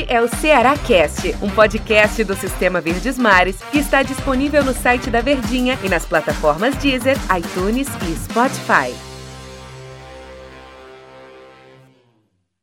Este é o Ceará Cast, um podcast do Sistema Verdes Mares que está disponível no site da Verdinha e nas plataformas Deezer, iTunes e Spotify.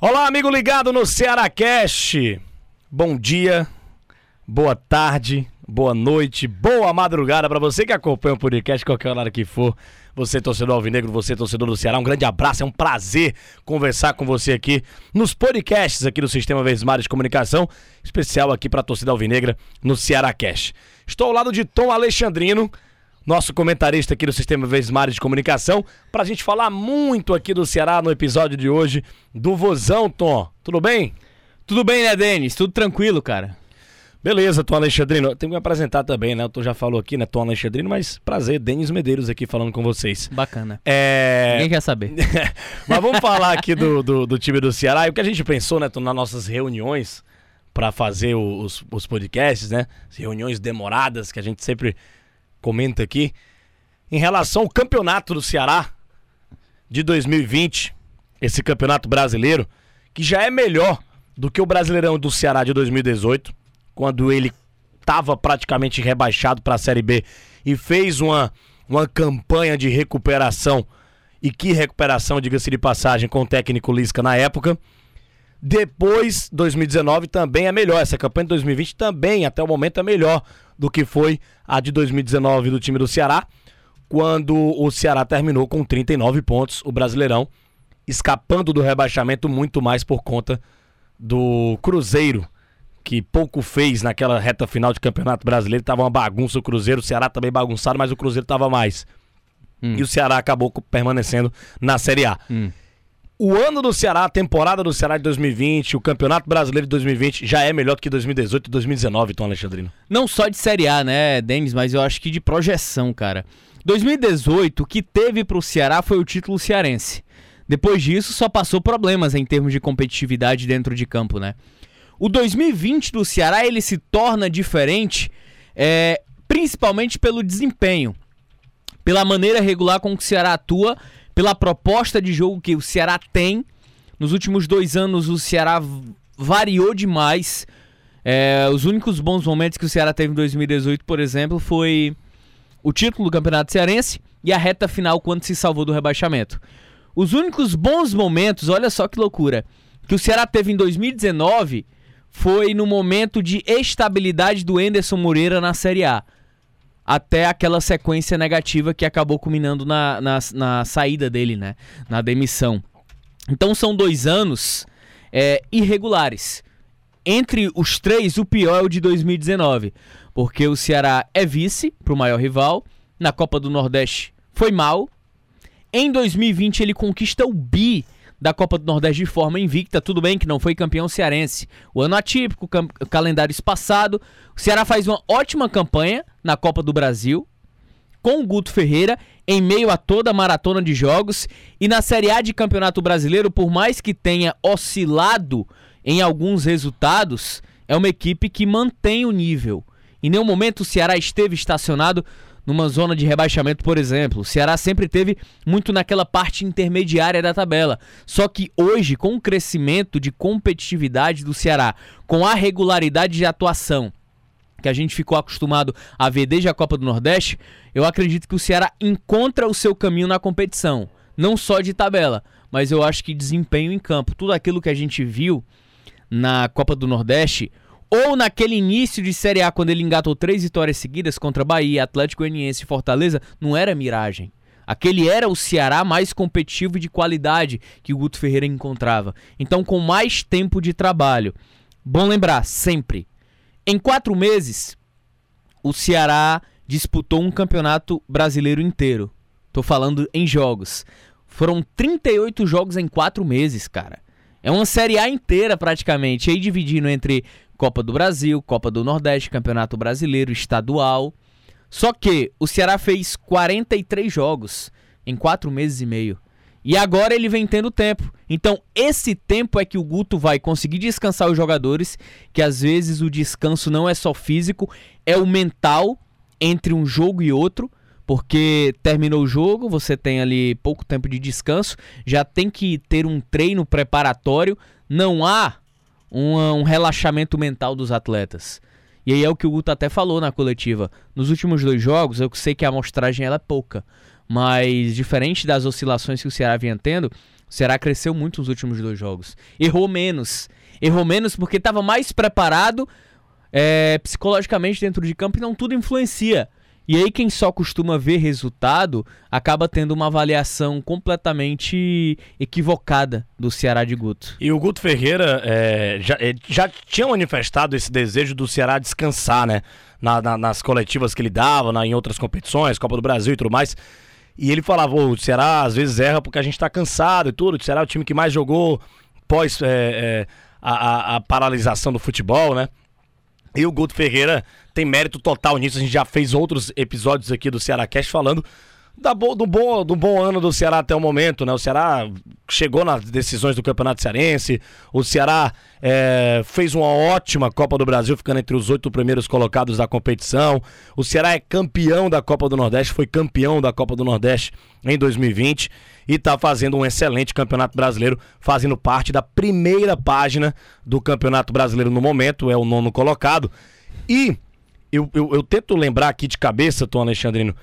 Olá, amigo ligado no Ceará Cast. Bom dia, boa tarde, boa noite, boa madrugada para você que acompanha o podcast qualquer hora que for. Você, torcedor alvinegro, você, torcedor do Ceará, um grande abraço, é um prazer conversar com você aqui nos podcasts aqui do Sistema Vesmar de Comunicação, especial aqui para a torcida alvinegra no Ceará Cast. Estou ao lado de Tom Alexandrino, nosso comentarista aqui do Sistema Vesmar de Comunicação, para a gente falar muito aqui do Ceará no episódio de hoje do Vozão, Tom. Tudo bem? Tudo bem, né, Denis? Tudo tranquilo, cara. Beleza, Tom Alexandrino. Tenho que me apresentar também, né? O Tom já falou aqui, né? Tom Alexandrino, mas prazer, Denis Medeiros aqui falando com vocês. Bacana. É... Ninguém quer saber. mas vamos falar aqui do, do, do, time do Ceará. E o que a gente pensou, né, Tom, nas nossas reuniões para fazer os, os podcasts, né? As reuniões demoradas que a gente sempre comenta aqui. Em relação ao campeonato do Ceará de 2020, esse campeonato brasileiro, que já é melhor do que o Brasileirão do Ceará de 2018 quando ele estava praticamente rebaixado para a Série B e fez uma, uma campanha de recuperação. E que recuperação, diga-se de passagem, com o técnico Lisca na época. Depois, 2019 também é melhor. Essa campanha de 2020 também, até o momento, é melhor do que foi a de 2019 do time do Ceará, quando o Ceará terminou com 39 pontos, o Brasileirão, escapando do rebaixamento muito mais por conta do Cruzeiro, que pouco fez naquela reta final de Campeonato Brasileiro. Tava uma bagunça o Cruzeiro, o Ceará também bagunçado, mas o Cruzeiro tava mais. Hum. E o Ceará acabou permanecendo na Série A. Hum. O ano do Ceará, a temporada do Ceará de 2020, o Campeonato Brasileiro de 2020 já é melhor do que 2018 e 2019, Tom Alexandrino. Não só de Série A, né, Denis, mas eu acho que de projeção, cara. 2018, o que teve pro Ceará foi o título cearense. Depois disso, só passou problemas em termos de competitividade dentro de campo, né? O 2020 do Ceará ele se torna diferente, é, principalmente pelo desempenho, pela maneira regular com que o Ceará atua, pela proposta de jogo que o Ceará tem. Nos últimos dois anos o Ceará variou demais. É, os únicos bons momentos que o Ceará teve em 2018, por exemplo, foi o título do Campeonato Cearense e a reta final quando se salvou do rebaixamento. Os únicos bons momentos, olha só que loucura, que o Ceará teve em 2019 foi no momento de estabilidade do Enderson Moreira na Série A. Até aquela sequência negativa que acabou culminando na, na, na saída dele, né? Na demissão. Então são dois anos é, irregulares. Entre os três, o pior é o de 2019. Porque o Ceará é vice para o maior rival. Na Copa do Nordeste foi mal. Em 2020 ele conquista o bi da Copa do Nordeste de forma invicta. Tudo bem que não foi campeão cearense. O ano atípico, calendário espaçado. O Ceará faz uma ótima campanha na Copa do Brasil com o Guto Ferreira em meio a toda a maratona de jogos e na Série A de Campeonato Brasileiro, por mais que tenha oscilado em alguns resultados, é uma equipe que mantém o nível. Em nenhum momento o Ceará esteve estacionado numa zona de rebaixamento, por exemplo. O Ceará sempre teve muito naquela parte intermediária da tabela. Só que hoje, com o crescimento de competitividade do Ceará, com a regularidade de atuação que a gente ficou acostumado a ver desde a Copa do Nordeste, eu acredito que o Ceará encontra o seu caminho na competição. Não só de tabela, mas eu acho que desempenho em campo. Tudo aquilo que a gente viu na Copa do Nordeste ou naquele início de Série A, quando ele engatou três vitórias seguidas contra Bahia, Atlético Goianiense e Fortaleza, não era miragem. Aquele era o Ceará mais competitivo e de qualidade que o Guto Ferreira encontrava. Então, com mais tempo de trabalho. Bom lembrar, sempre. Em quatro meses, o Ceará disputou um campeonato brasileiro inteiro. Tô falando em jogos. Foram 38 jogos em quatro meses, cara. É uma Série A inteira praticamente. Aí dividindo entre Copa do Brasil, Copa do Nordeste, Campeonato Brasileiro, Estadual. Só que o Ceará fez 43 jogos em 4 meses e meio. E agora ele vem tendo tempo. Então, esse tempo é que o Guto vai conseguir descansar os jogadores, que às vezes o descanso não é só físico, é o mental entre um jogo e outro, porque terminou o jogo, você tem ali pouco tempo de descanso, já tem que ter um treino preparatório, não há um, um relaxamento mental dos atletas. E aí é o que o Guto até falou na coletiva. Nos últimos dois jogos, eu sei que a amostragem ela é pouca, mas diferente das oscilações que o Ceará vinha tendo, o Ceará cresceu muito nos últimos dois jogos. Errou menos. Errou menos porque estava mais preparado é, psicologicamente dentro de campo e não tudo influencia. E aí quem só costuma ver resultado acaba tendo uma avaliação completamente equivocada do Ceará de Guto. E o Guto Ferreira é, já, é, já tinha manifestado esse desejo do Ceará descansar, né? Na, na, nas coletivas que ele dava, na, em outras competições, Copa do Brasil e tudo mais. E ele falava, o Ceará às vezes erra porque a gente tá cansado e tudo. O Ceará é o time que mais jogou pós é, é a, a, a paralisação do futebol, né? E o Guto Ferreira tem mérito total nisso. A gente já fez outros episódios aqui do Ceará Cast falando da bo, do, bom, do bom ano do Ceará até o momento, né? O Ceará chegou nas decisões do Campeonato Cearense, o Ceará é, fez uma ótima Copa do Brasil, ficando entre os oito primeiros colocados da competição. O Ceará é campeão da Copa do Nordeste, foi campeão da Copa do Nordeste em 2020 e está fazendo um excelente Campeonato Brasileiro, fazendo parte da primeira página do Campeonato Brasileiro no momento, é o nono colocado. E eu, eu, eu tento lembrar aqui de cabeça, Tom Alexandrino,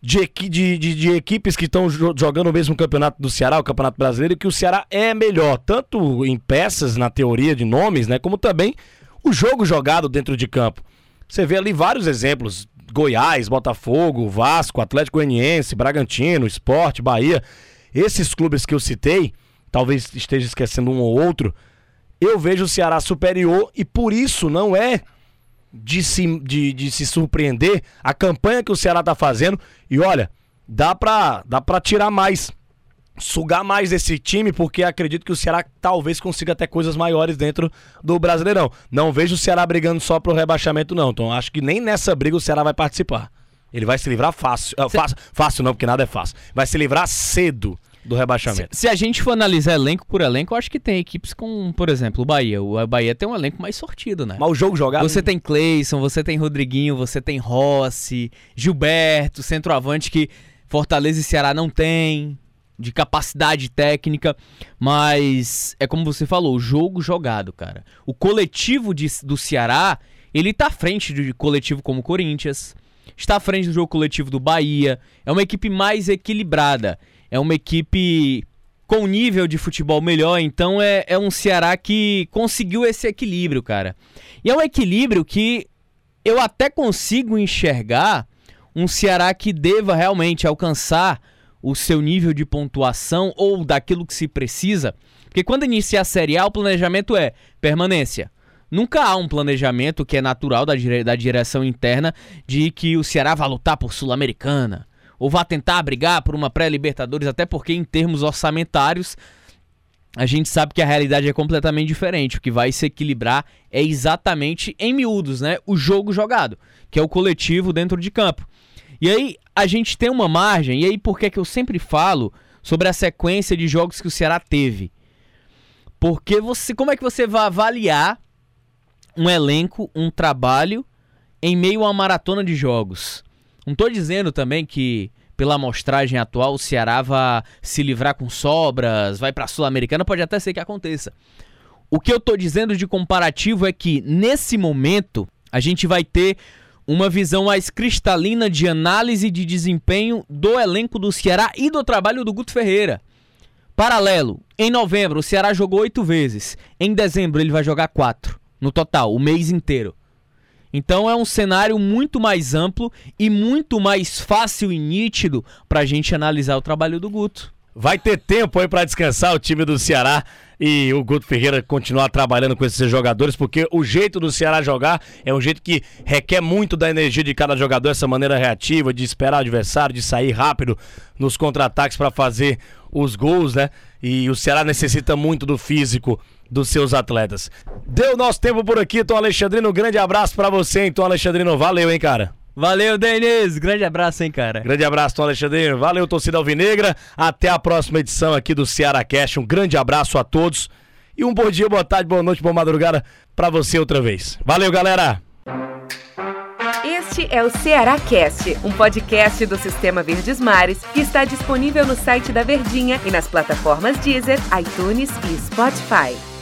de, de, de, de, equipes que estão jogando o mesmo campeonato do Ceará, o Campeonato Brasileiro, que o Ceará é melhor, tanto em peças, na teoria de nomes, né? Como também o jogo jogado dentro de campo. Você vê ali vários exemplos: Goiás, Botafogo, Vasco, Atlético Goianiense, Bragantino, Esporte, Bahia. Esses clubes que eu citei, talvez esteja esquecendo um ou outro, eu vejo o Ceará superior e por isso não é de se, de, de se surpreender a campanha que o Ceará tá fazendo. E olha, dá pra, dá pra tirar mais, sugar mais esse time, porque acredito que o Ceará talvez consiga até coisas maiores dentro do Brasileirão. Não vejo o Ceará brigando só pro rebaixamento, não. Então acho que nem nessa briga o Ceará vai participar. Ele vai se livrar fácil. Uh, fácil, fácil não, porque nada é fácil. Vai se livrar cedo do rebaixamento. Se, se, a gente for analisar elenco por elenco, eu acho que tem equipes com, por exemplo, o Bahia. O Bahia tem um elenco mais sortido, né? Mas o jogo jogado. Você tem Cleison, você tem Rodriguinho, você tem Rossi, Gilberto, centroavante que Fortaleza e Ceará não tem. De capacidade técnica, mas é como você falou, o jogo jogado, cara. O coletivo de, do Ceará, ele tá à frente de coletivo como o Corinthians, está à frente do jogo coletivo do Bahia, é uma equipe mais equilibrada é uma equipe com nível de futebol melhor, então é, é um Ceará que conseguiu esse equilíbrio, cara. E é um equilíbrio que eu até consigo enxergar um Ceará que deva realmente alcançar o seu nível de pontuação ou daquilo que se precisa. Porque quando inicia a Série A, o planejamento é permanência. Nunca há um planejamento que é natural da, dire da direção interna de que o Ceará vai lutar por Sul-Americana, ou vá tentar brigar por uma pré-Libertadores, até porque em termos orçamentários a gente sabe que a realidade é completamente diferente. O que vai se equilibrar é exatamente em miúdos, né? O jogo jogado, que é o coletivo dentro de campo. E aí a gente tem uma margem, e aí por que, que eu sempre falo sobre a sequência de jogos que o Ceará teve? Porque você, como é que você vai avaliar um elenco, um trabalho em meio a uma maratona de jogos? Não estou dizendo também que pela amostragem atual o Ceará vai se livrar com sobras, vai para a Sul-Americana, pode até ser que aconteça. O que eu estou dizendo de comparativo é que nesse momento a gente vai ter uma visão mais cristalina de análise de desempenho do elenco do Ceará e do trabalho do Guto Ferreira. Paralelo, em novembro o Ceará jogou oito vezes, em dezembro ele vai jogar quatro no total, o mês inteiro. Então é um cenário muito mais amplo e muito mais fácil e nítido para a gente analisar o trabalho do Guto. Vai ter tempo aí para descansar o time do Ceará e o Guto Ferreira continuar trabalhando com esses jogadores, porque o jeito do Ceará jogar é um jeito que requer muito da energia de cada jogador, essa maneira reativa de esperar o adversário, de sair rápido nos contra-ataques para fazer os gols, né? E o Ceará necessita muito do físico dos seus atletas. Deu nosso tempo por aqui, Tom Alexandrino. Um grande abraço para você, então, Alexandrino. Valeu, hein, cara. Valeu, Denis. Grande abraço, hein, cara. Grande abraço, Tom Alexandrino. Valeu, torcida alvinegra. Até a próxima edição aqui do Ceará Cast. Um grande abraço a todos. E um bom dia, boa tarde, boa noite, boa madrugada para você outra vez. Valeu, galera. Este é o Ceará Cast, um podcast do Sistema Verdes Mares que está disponível no site da Verdinha e nas plataformas Deezer, iTunes e Spotify.